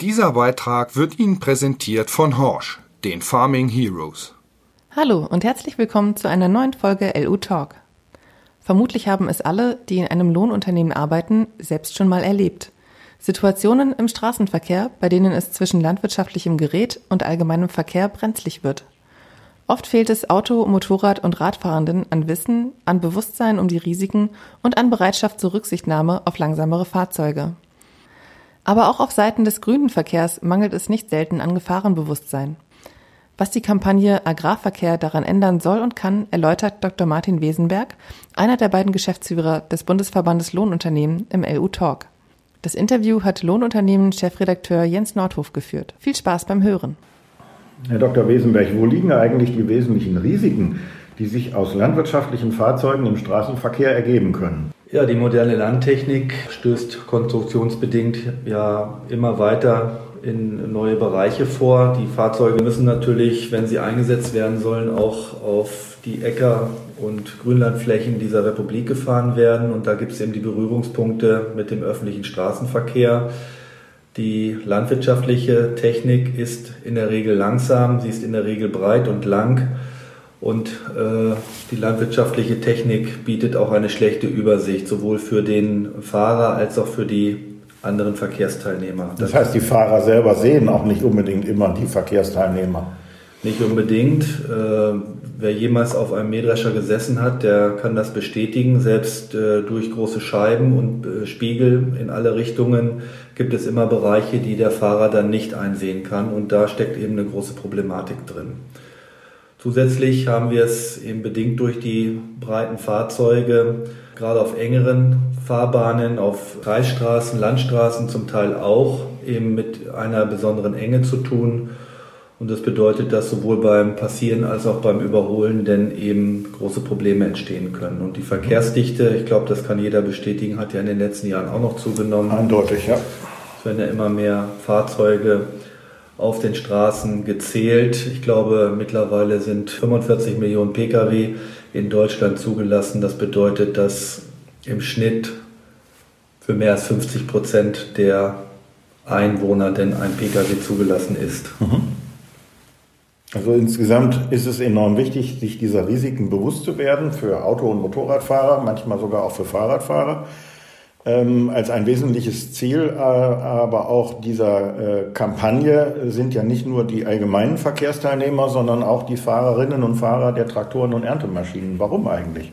Dieser Beitrag wird Ihnen präsentiert von Horsch, den Farming Heroes. Hallo und herzlich willkommen zu einer neuen Folge LU Talk. Vermutlich haben es alle, die in einem Lohnunternehmen arbeiten, selbst schon mal erlebt. Situationen im Straßenverkehr, bei denen es zwischen landwirtschaftlichem Gerät und allgemeinem Verkehr brenzlig wird. Oft fehlt es Auto-, Motorrad- und Radfahrenden an Wissen, an Bewusstsein um die Risiken und an Bereitschaft zur Rücksichtnahme auf langsamere Fahrzeuge. Aber auch auf Seiten des grünen Verkehrs mangelt es nicht selten an Gefahrenbewusstsein. Was die Kampagne Agrarverkehr daran ändern soll und kann, erläutert Dr. Martin Wesenberg, einer der beiden Geschäftsführer des Bundesverbandes Lohnunternehmen im LU Talk. Das Interview hat Lohnunternehmen-Chefredakteur Jens Nordhof geführt. Viel Spaß beim Hören. Herr Dr. Wesenberg, wo liegen eigentlich die wesentlichen Risiken, die sich aus landwirtschaftlichen Fahrzeugen im Straßenverkehr ergeben können? Ja, die moderne Landtechnik stößt konstruktionsbedingt ja immer weiter in neue Bereiche vor. Die Fahrzeuge müssen natürlich, wenn sie eingesetzt werden sollen, auch auf die Äcker und Grünlandflächen dieser Republik gefahren werden. Und da gibt es eben die Berührungspunkte mit dem öffentlichen Straßenverkehr. Die landwirtschaftliche Technik ist in der Regel langsam, sie ist in der Regel breit und lang. Und äh, die landwirtschaftliche Technik bietet auch eine schlechte Übersicht, sowohl für den Fahrer als auch für die anderen Verkehrsteilnehmer. Das heißt, die Fahrer selber sehen auch nicht unbedingt immer die Verkehrsteilnehmer. Nicht unbedingt. Äh, wer jemals auf einem Mähdrescher gesessen hat, der kann das bestätigen. Selbst äh, durch große Scheiben und äh, Spiegel in alle Richtungen gibt es immer Bereiche, die der Fahrer dann nicht einsehen kann. Und da steckt eben eine große Problematik drin. Zusätzlich haben wir es eben bedingt durch die breiten Fahrzeuge, gerade auf engeren Fahrbahnen, auf Kreisstraßen, Landstraßen zum Teil auch, eben mit einer besonderen Enge zu tun. Und das bedeutet, dass sowohl beim Passieren als auch beim Überholen denn eben große Probleme entstehen können. Und die Verkehrsdichte, ich glaube, das kann jeder bestätigen, hat ja in den letzten Jahren auch noch zugenommen. Eindeutig, ja. Es werden ja immer mehr Fahrzeuge auf den Straßen gezählt. Ich glaube, mittlerweile sind 45 Millionen Pkw in Deutschland zugelassen. Das bedeutet, dass im Schnitt für mehr als 50 Prozent der Einwohner denn ein Pkw zugelassen ist. Mhm. Also insgesamt ist es enorm wichtig, sich dieser Risiken bewusst zu werden für Auto- und Motorradfahrer, manchmal sogar auch für Fahrradfahrer ähm, als ein wesentliches Ziel äh, aber auch dieser äh, Kampagne sind ja nicht nur die allgemeinen Verkehrsteilnehmer, sondern auch die Fahrerinnen und Fahrer der Traktoren und Erntemaschinen. Warum eigentlich?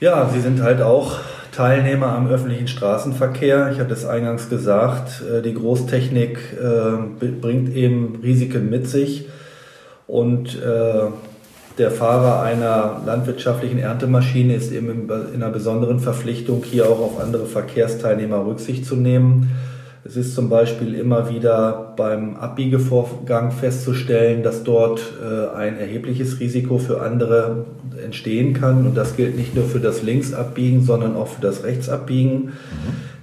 Ja, sie sind halt auch Teilnehmer am öffentlichen Straßenverkehr. Ich hatte es eingangs gesagt, äh, die Großtechnik äh, bringt eben Risiken mit sich und äh, der Fahrer einer landwirtschaftlichen Erntemaschine ist eben in einer besonderen Verpflichtung, hier auch auf andere Verkehrsteilnehmer Rücksicht zu nehmen. Es ist zum Beispiel immer wieder beim Abbiegevorgang festzustellen, dass dort äh, ein erhebliches Risiko für andere entstehen kann. Und das gilt nicht nur für das Linksabbiegen, sondern auch für das Rechtsabbiegen. Mhm.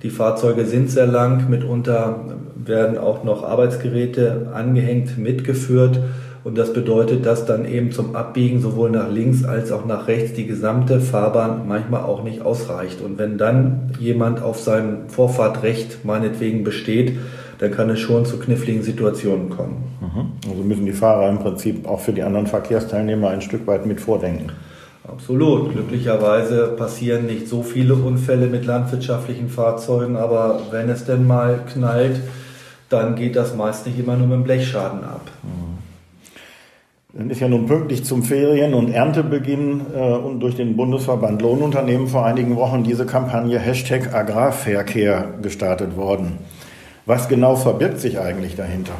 Die Fahrzeuge sind sehr lang, mitunter werden auch noch Arbeitsgeräte angehängt, mitgeführt. Und das bedeutet, dass dann eben zum Abbiegen sowohl nach links als auch nach rechts die gesamte Fahrbahn manchmal auch nicht ausreicht. Und wenn dann jemand auf seinem Vorfahrtrecht meinetwegen besteht, dann kann es schon zu kniffligen Situationen kommen. Mhm. Also müssen die Fahrer im Prinzip auch für die anderen Verkehrsteilnehmer ein Stück weit mit vordenken. Absolut. Glücklicherweise passieren nicht so viele Unfälle mit landwirtschaftlichen Fahrzeugen, aber wenn es denn mal knallt, dann geht das meist nicht immer nur mit dem Blechschaden ab. Mhm. Dann ist ja nun pünktlich zum Ferien- und Erntebeginn äh, und durch den Bundesverband Lohnunternehmen vor einigen Wochen diese Kampagne Hashtag Agrarverkehr gestartet worden. Was genau verbirgt sich eigentlich dahinter?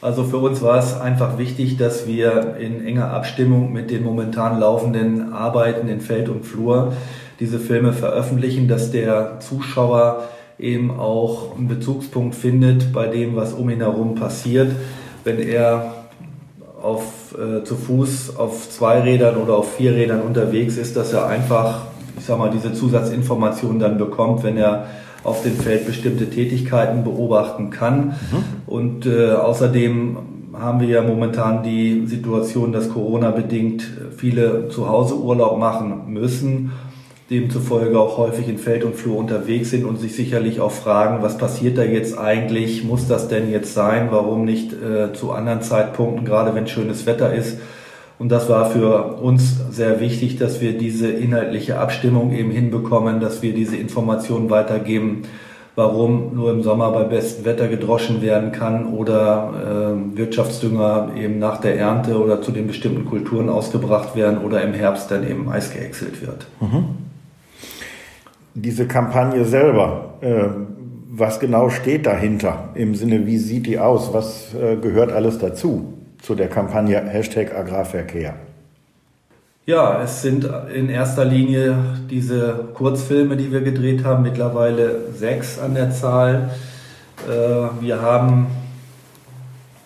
Also für uns war es einfach wichtig, dass wir in enger Abstimmung mit den momentan laufenden Arbeiten in Feld und Flur diese Filme veröffentlichen, dass der Zuschauer eben auch einen Bezugspunkt findet bei dem, was um ihn herum passiert. Wenn er auf, äh, zu Fuß auf zwei Rädern oder auf vier Rädern unterwegs ist, dass er einfach, ich sag mal, diese Zusatzinformationen dann bekommt, wenn er auf dem Feld bestimmte Tätigkeiten beobachten kann. Mhm. Und äh, außerdem haben wir ja momentan die Situation, dass Corona bedingt viele zu Hause Urlaub machen müssen demzufolge auch häufig in Feld und Flur unterwegs sind und sich sicherlich auch fragen, was passiert da jetzt eigentlich? Muss das denn jetzt sein? Warum nicht äh, zu anderen Zeitpunkten, gerade wenn schönes Wetter ist? Und das war für uns sehr wichtig, dass wir diese inhaltliche Abstimmung eben hinbekommen, dass wir diese Informationen weitergeben, warum nur im Sommer bei bestem Wetter gedroschen werden kann oder äh, Wirtschaftsdünger eben nach der Ernte oder zu den bestimmten Kulturen ausgebracht werden oder im Herbst dann eben Eis geäxelt wird. Mhm diese Kampagne selber, äh, was genau steht dahinter? Im Sinne, wie sieht die aus? Was äh, gehört alles dazu, zu der Kampagne Hashtag Agrarverkehr? Ja, es sind in erster Linie diese Kurzfilme, die wir gedreht haben, mittlerweile sechs an der Zahl. Äh, wir haben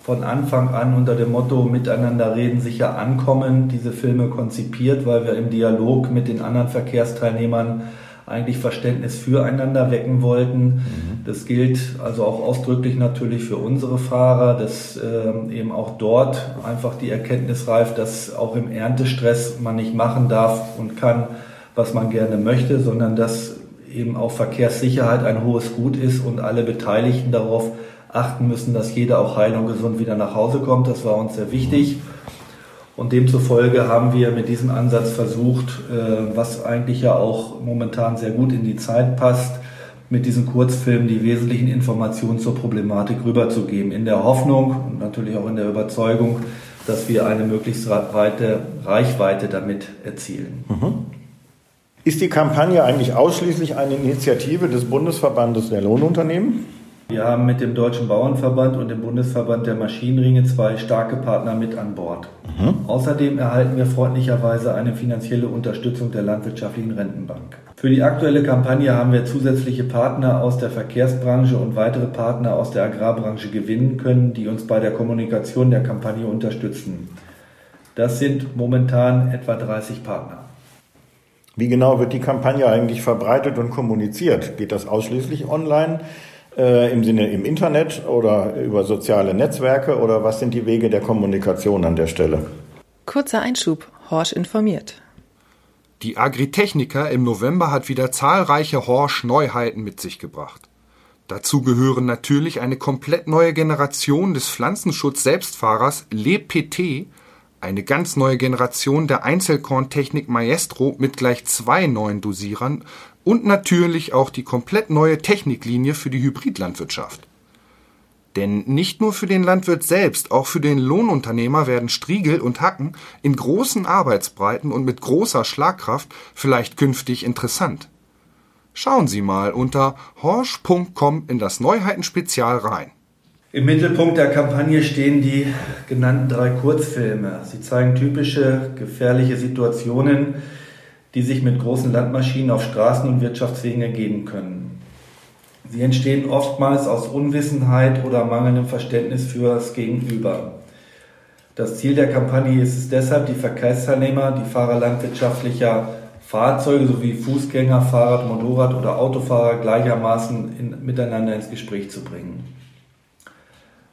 von Anfang an unter dem Motto Miteinander reden, sicher ankommen diese Filme konzipiert, weil wir im Dialog mit den anderen Verkehrsteilnehmern eigentlich Verständnis füreinander wecken wollten. Mhm. Das gilt also auch ausdrücklich natürlich für unsere Fahrer, dass ähm, eben auch dort einfach die Erkenntnis reift, dass auch im Erntestress man nicht machen darf und kann, was man gerne möchte, sondern dass eben auch Verkehrssicherheit ein hohes Gut ist und alle Beteiligten darauf achten müssen, dass jeder auch heil und gesund wieder nach Hause kommt. Das war uns sehr wichtig. Und demzufolge haben wir mit diesem Ansatz versucht, äh, was eigentlich ja auch momentan sehr gut in die Zeit passt, mit diesen Kurzfilmen die wesentlichen Informationen zur Problematik rüberzugeben, in der Hoffnung und natürlich auch in der Überzeugung, dass wir eine möglichst weite Reichweite damit erzielen. Mhm. Ist die Kampagne eigentlich ausschließlich eine Initiative des Bundesverbandes der Lohnunternehmen? Wir haben mit dem Deutschen Bauernverband und dem Bundesverband der Maschinenringe zwei starke Partner mit an Bord. Mhm. Außerdem erhalten wir freundlicherweise eine finanzielle Unterstützung der Landwirtschaftlichen Rentenbank. Für die aktuelle Kampagne haben wir zusätzliche Partner aus der Verkehrsbranche und weitere Partner aus der Agrarbranche gewinnen können, die uns bei der Kommunikation der Kampagne unterstützen. Das sind momentan etwa 30 Partner. Wie genau wird die Kampagne eigentlich verbreitet und kommuniziert? Geht das ausschließlich online? Äh, im Sinne im Internet oder über soziale Netzwerke oder was sind die Wege der Kommunikation an der Stelle? Kurzer Einschub, Horsch informiert. Die Agritechnica im November hat wieder zahlreiche Horsch-Neuheiten mit sich gebracht. Dazu gehören natürlich eine komplett neue Generation des Pflanzenschutz-Selbstfahrers LePT, eine ganz neue Generation der Einzelkorntechnik Maestro mit gleich zwei neuen Dosierern und natürlich auch die komplett neue Techniklinie für die Hybridlandwirtschaft. Denn nicht nur für den Landwirt selbst, auch für den Lohnunternehmer werden Striegel und Hacken in großen Arbeitsbreiten und mit großer Schlagkraft vielleicht künftig interessant. Schauen Sie mal unter horsch.com in das Neuheitenspezial rein. Im Mittelpunkt der Kampagne stehen die genannten drei Kurzfilme. Sie zeigen typische gefährliche Situationen, die sich mit großen Landmaschinen auf Straßen und Wirtschaftswegen ergeben können. Sie entstehen oftmals aus Unwissenheit oder mangelndem Verständnis für das Gegenüber. Das Ziel der Kampagne ist es deshalb, die Verkehrsteilnehmer, die Fahrer landwirtschaftlicher Fahrzeuge sowie Fußgänger, Fahrrad, Motorrad oder Autofahrer gleichermaßen in, miteinander ins Gespräch zu bringen.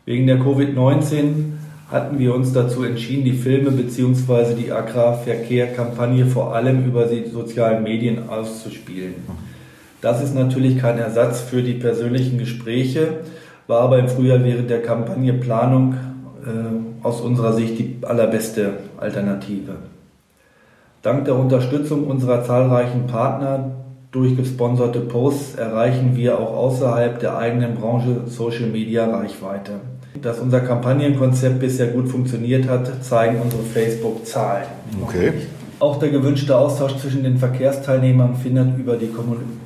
Wegen der Covid-19 hatten wir uns dazu entschieden, die Filme bzw. die Agrarverkehr-Kampagne vor allem über die sozialen Medien auszuspielen. Das ist natürlich kein Ersatz für die persönlichen Gespräche, war aber im Frühjahr während der Kampagneplanung äh, aus unserer Sicht die allerbeste Alternative. Dank der Unterstützung unserer zahlreichen Partner durch gesponserte Posts erreichen wir auch außerhalb der eigenen Branche Social Media Reichweite. Dass unser Kampagnenkonzept bisher gut funktioniert hat, zeigen unsere Facebook-Zahlen. Okay. Auch der gewünschte Austausch zwischen den Verkehrsteilnehmern findet über die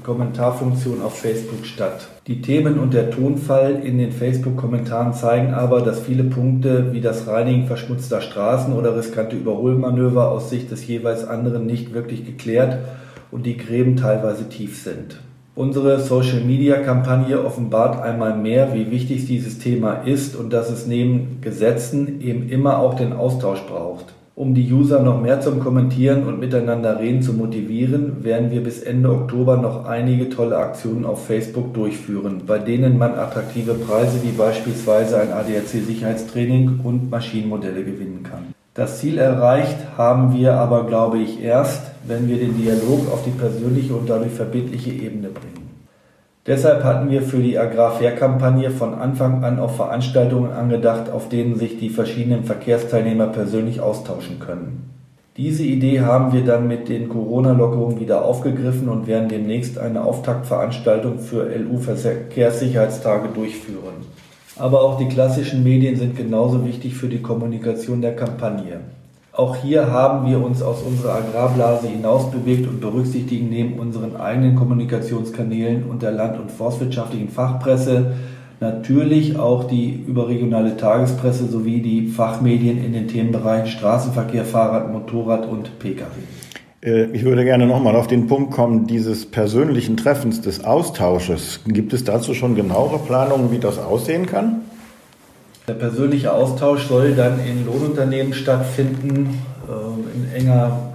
Kommentarfunktion auf Facebook statt. Die Themen und der Tonfall in den Facebook-Kommentaren zeigen aber, dass viele Punkte wie das Reinigen verschmutzter Straßen oder riskante Überholmanöver aus Sicht des jeweils anderen nicht wirklich geklärt und die Gräben teilweise tief sind. Unsere Social-Media-Kampagne offenbart einmal mehr, wie wichtig dieses Thema ist und dass es neben Gesetzen eben immer auch den Austausch braucht. Um die User noch mehr zum Kommentieren und miteinander reden zu motivieren, werden wir bis Ende Oktober noch einige tolle Aktionen auf Facebook durchführen, bei denen man attraktive Preise wie beispielsweise ein ADAC-Sicherheitstraining und Maschinenmodelle gewinnen kann. Das Ziel erreicht haben wir aber, glaube ich, erst, wenn wir den Dialog auf die persönliche und dadurch verbindliche Ebene bringen. Deshalb hatten wir für die Agrarfair-Kampagne von Anfang an auch Veranstaltungen angedacht, auf denen sich die verschiedenen Verkehrsteilnehmer persönlich austauschen können. Diese Idee haben wir dann mit den Corona-Lockerungen wieder aufgegriffen und werden demnächst eine Auftaktveranstaltung für LU-Verkehrssicherheitstage durchführen. Aber auch die klassischen Medien sind genauso wichtig für die Kommunikation der Kampagne. Auch hier haben wir uns aus unserer Agrarblase hinausbewegt und berücksichtigen neben unseren eigenen Kommunikationskanälen und der land- und forstwirtschaftlichen Fachpresse natürlich auch die überregionale Tagespresse sowie die Fachmedien in den Themenbereichen Straßenverkehr, Fahrrad, Motorrad und Pkw. Äh, ich würde gerne nochmal auf den Punkt kommen, dieses persönlichen Treffens, des Austausches. Gibt es dazu schon genauere Planungen, wie das aussehen kann? Der persönliche Austausch soll dann in Lohnunternehmen stattfinden, äh, in enger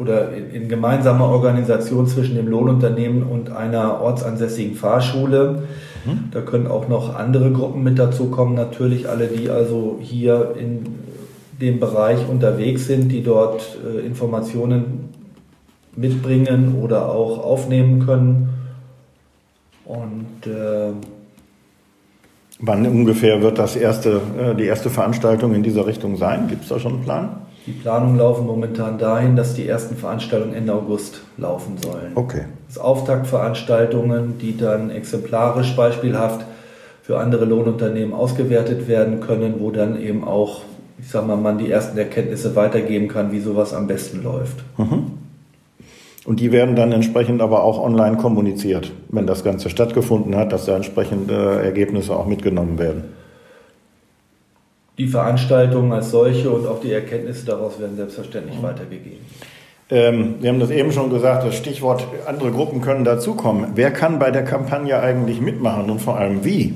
oder in gemeinsamer Organisation zwischen dem Lohnunternehmen und einer ortsansässigen Fahrschule. Mhm. Da können auch noch andere Gruppen mit dazu kommen, natürlich alle, die also hier in dem Bereich unterwegs sind, die dort äh, Informationen mitbringen oder auch aufnehmen können. Und äh, Wann ungefähr wird das erste, äh, die erste Veranstaltung in dieser Richtung sein? Gibt es da schon einen Plan? Die Planungen laufen momentan dahin, dass die ersten Veranstaltungen Ende August laufen sollen. Okay. Das Auftaktveranstaltungen, die dann exemplarisch beispielhaft für andere Lohnunternehmen ausgewertet werden können, wo dann eben auch, ich sag mal, man die ersten Erkenntnisse weitergeben kann, wie sowas am besten läuft. Mhm. Und die werden dann entsprechend aber auch online kommuniziert, wenn das Ganze stattgefunden hat, dass da entsprechende Ergebnisse auch mitgenommen werden. Die Veranstaltungen als solche und auch die Erkenntnisse daraus werden selbstverständlich mhm. weitergegeben. Ähm, Sie haben das eben schon gesagt, das Stichwort, andere Gruppen können dazukommen. Wer kann bei der Kampagne eigentlich mitmachen und vor allem wie?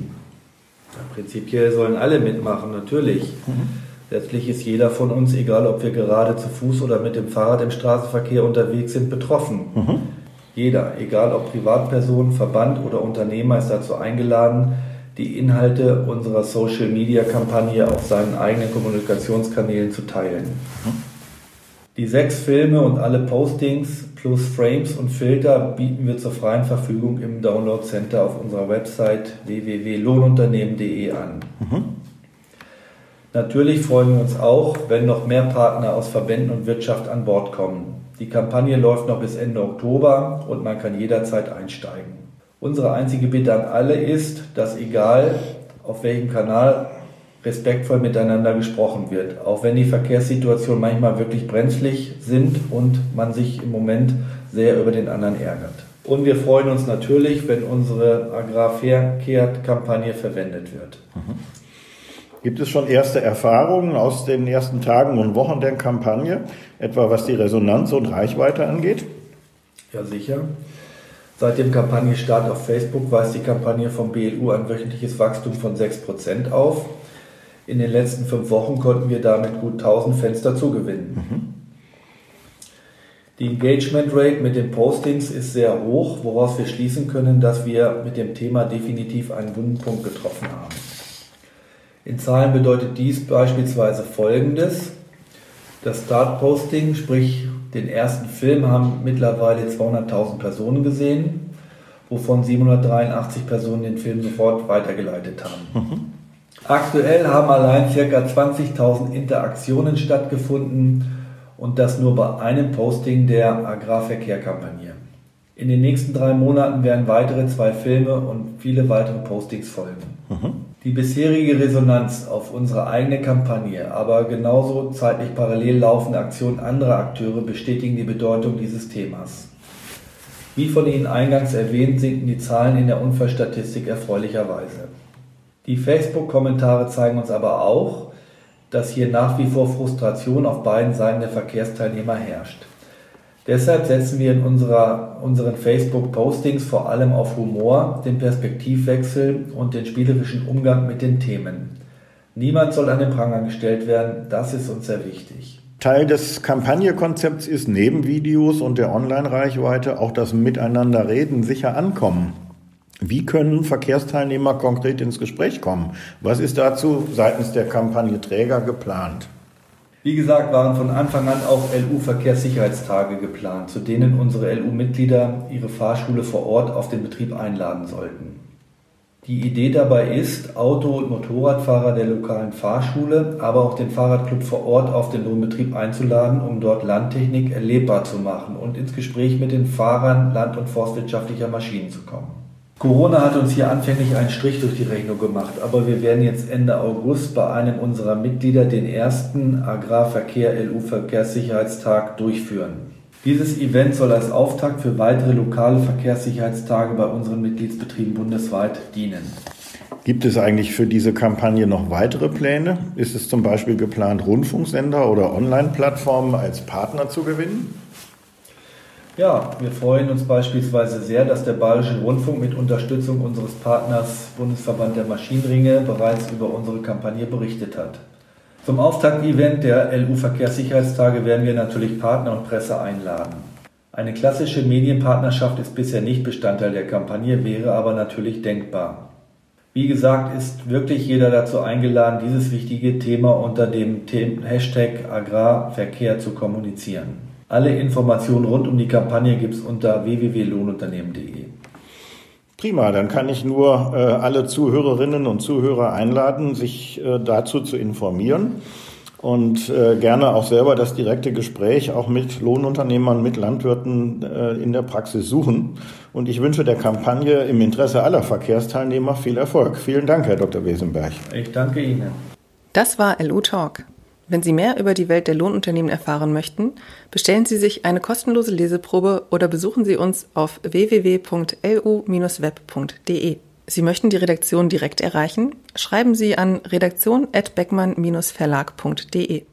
Ja, prinzipiell sollen alle mitmachen, natürlich. Mhm. Letztlich ist jeder von uns, egal ob wir gerade zu Fuß oder mit dem Fahrrad im Straßenverkehr unterwegs sind, betroffen. Mhm. Jeder, egal ob Privatperson, Verband oder Unternehmer, ist dazu eingeladen, die Inhalte unserer Social-Media-Kampagne auf seinen eigenen Kommunikationskanälen zu teilen. Mhm. Die sechs Filme und alle Postings plus Frames und Filter bieten wir zur freien Verfügung im Download Center auf unserer Website www.lohnunternehmen.de an. Mhm. Natürlich freuen wir uns auch, wenn noch mehr Partner aus Verbänden und Wirtschaft an Bord kommen. Die Kampagne läuft noch bis Ende Oktober und man kann jederzeit einsteigen. Unsere einzige Bitte an alle ist, dass egal auf welchem Kanal respektvoll miteinander gesprochen wird, auch wenn die Verkehrssituationen manchmal wirklich brenzlig sind und man sich im Moment sehr über den anderen ärgert. Und wir freuen uns natürlich, wenn unsere Agrarfair-Kampagne verwendet wird. Mhm. Gibt es schon erste Erfahrungen aus den ersten Tagen und Wochen der Kampagne, etwa was die Resonanz und Reichweite angeht? Ja, sicher. Seit dem Kampagnenstart auf Facebook weist die Kampagne vom BLU ein wöchentliches Wachstum von 6% auf. In den letzten fünf Wochen konnten wir damit gut 1000 Fans dazugewinnen. Mhm. Die Engagement Rate mit den Postings ist sehr hoch, woraus wir schließen können, dass wir mit dem Thema definitiv einen Wundenpunkt getroffen haben. In Zahlen bedeutet dies beispielsweise folgendes. Das Start-Posting, sprich den ersten Film, haben mittlerweile 200.000 Personen gesehen, wovon 783 Personen den Film sofort weitergeleitet haben. Mhm. Aktuell haben allein ca. 20.000 Interaktionen stattgefunden und das nur bei einem Posting der Agrarverkehr-Kampagne. In den nächsten drei Monaten werden weitere zwei Filme und viele weitere Postings folgen. Mhm. Die bisherige Resonanz auf unsere eigene Kampagne, aber genauso zeitlich parallel laufende Aktionen anderer Akteure bestätigen die Bedeutung dieses Themas. Wie von Ihnen eingangs erwähnt, sinken die Zahlen in der Unfallstatistik erfreulicherweise. Die Facebook-Kommentare zeigen uns aber auch, dass hier nach wie vor Frustration auf beiden Seiten der Verkehrsteilnehmer herrscht. Deshalb setzen wir in unserer, unseren Facebook-Postings vor allem auf Humor, den Perspektivwechsel und den spielerischen Umgang mit den Themen. Niemand soll an den Pranger gestellt werden, das ist uns sehr wichtig. Teil des Kampagnenkonzepts ist neben Videos und der Online-Reichweite auch das Miteinanderreden sicher ankommen. Wie können Verkehrsteilnehmer konkret ins Gespräch kommen? Was ist dazu seitens der Kampagneträger geplant? Wie gesagt, waren von Anfang an auch LU-Verkehrssicherheitstage geplant, zu denen unsere LU-Mitglieder ihre Fahrschule vor Ort auf den Betrieb einladen sollten. Die Idee dabei ist, Auto- und Motorradfahrer der lokalen Fahrschule, aber auch den Fahrradclub vor Ort auf den Lohnbetrieb einzuladen, um dort Landtechnik erlebbar zu machen und ins Gespräch mit den Fahrern land- und forstwirtschaftlicher Maschinen zu kommen. Corona hat uns hier anfänglich einen Strich durch die Rechnung gemacht, aber wir werden jetzt Ende August bei einem unserer Mitglieder den ersten Agrarverkehr LU Verkehrssicherheitstag durchführen. Dieses Event soll als Auftakt für weitere lokale Verkehrssicherheitstage bei unseren Mitgliedsbetrieben bundesweit dienen. Gibt es eigentlich für diese Kampagne noch weitere Pläne? Ist es zum Beispiel geplant, Rundfunksender oder Online-Plattformen als Partner zu gewinnen? Ja, wir freuen uns beispielsweise sehr, dass der Bayerische Rundfunk mit Unterstützung unseres Partners Bundesverband der Maschinenringe bereits über unsere Kampagne berichtet hat. Zum Auftakt-Event der LU Verkehrssicherheitstage werden wir natürlich Partner und Presse einladen. Eine klassische Medienpartnerschaft ist bisher nicht Bestandteil der Kampagne, wäre aber natürlich denkbar. Wie gesagt, ist wirklich jeder dazu eingeladen, dieses wichtige Thema unter dem Hashtag Agrarverkehr zu kommunizieren. Alle Informationen rund um die Kampagne gibt es unter www.lohnunternehmen.de. Prima, dann kann ich nur äh, alle Zuhörerinnen und Zuhörer einladen, sich äh, dazu zu informieren und äh, gerne auch selber das direkte Gespräch auch mit Lohnunternehmern, mit Landwirten äh, in der Praxis suchen. Und ich wünsche der Kampagne im Interesse aller Verkehrsteilnehmer viel Erfolg. Vielen Dank, Herr Dr. Wesenberg. Ich danke Ihnen. Das war LU Talk. Wenn Sie mehr über die Welt der Lohnunternehmen erfahren möchten, bestellen Sie sich eine kostenlose Leseprobe oder besuchen Sie uns auf www.lu-web.de. Sie möchten die Redaktion direkt erreichen? Schreiben Sie an redaktion@beckmann-verlag.de.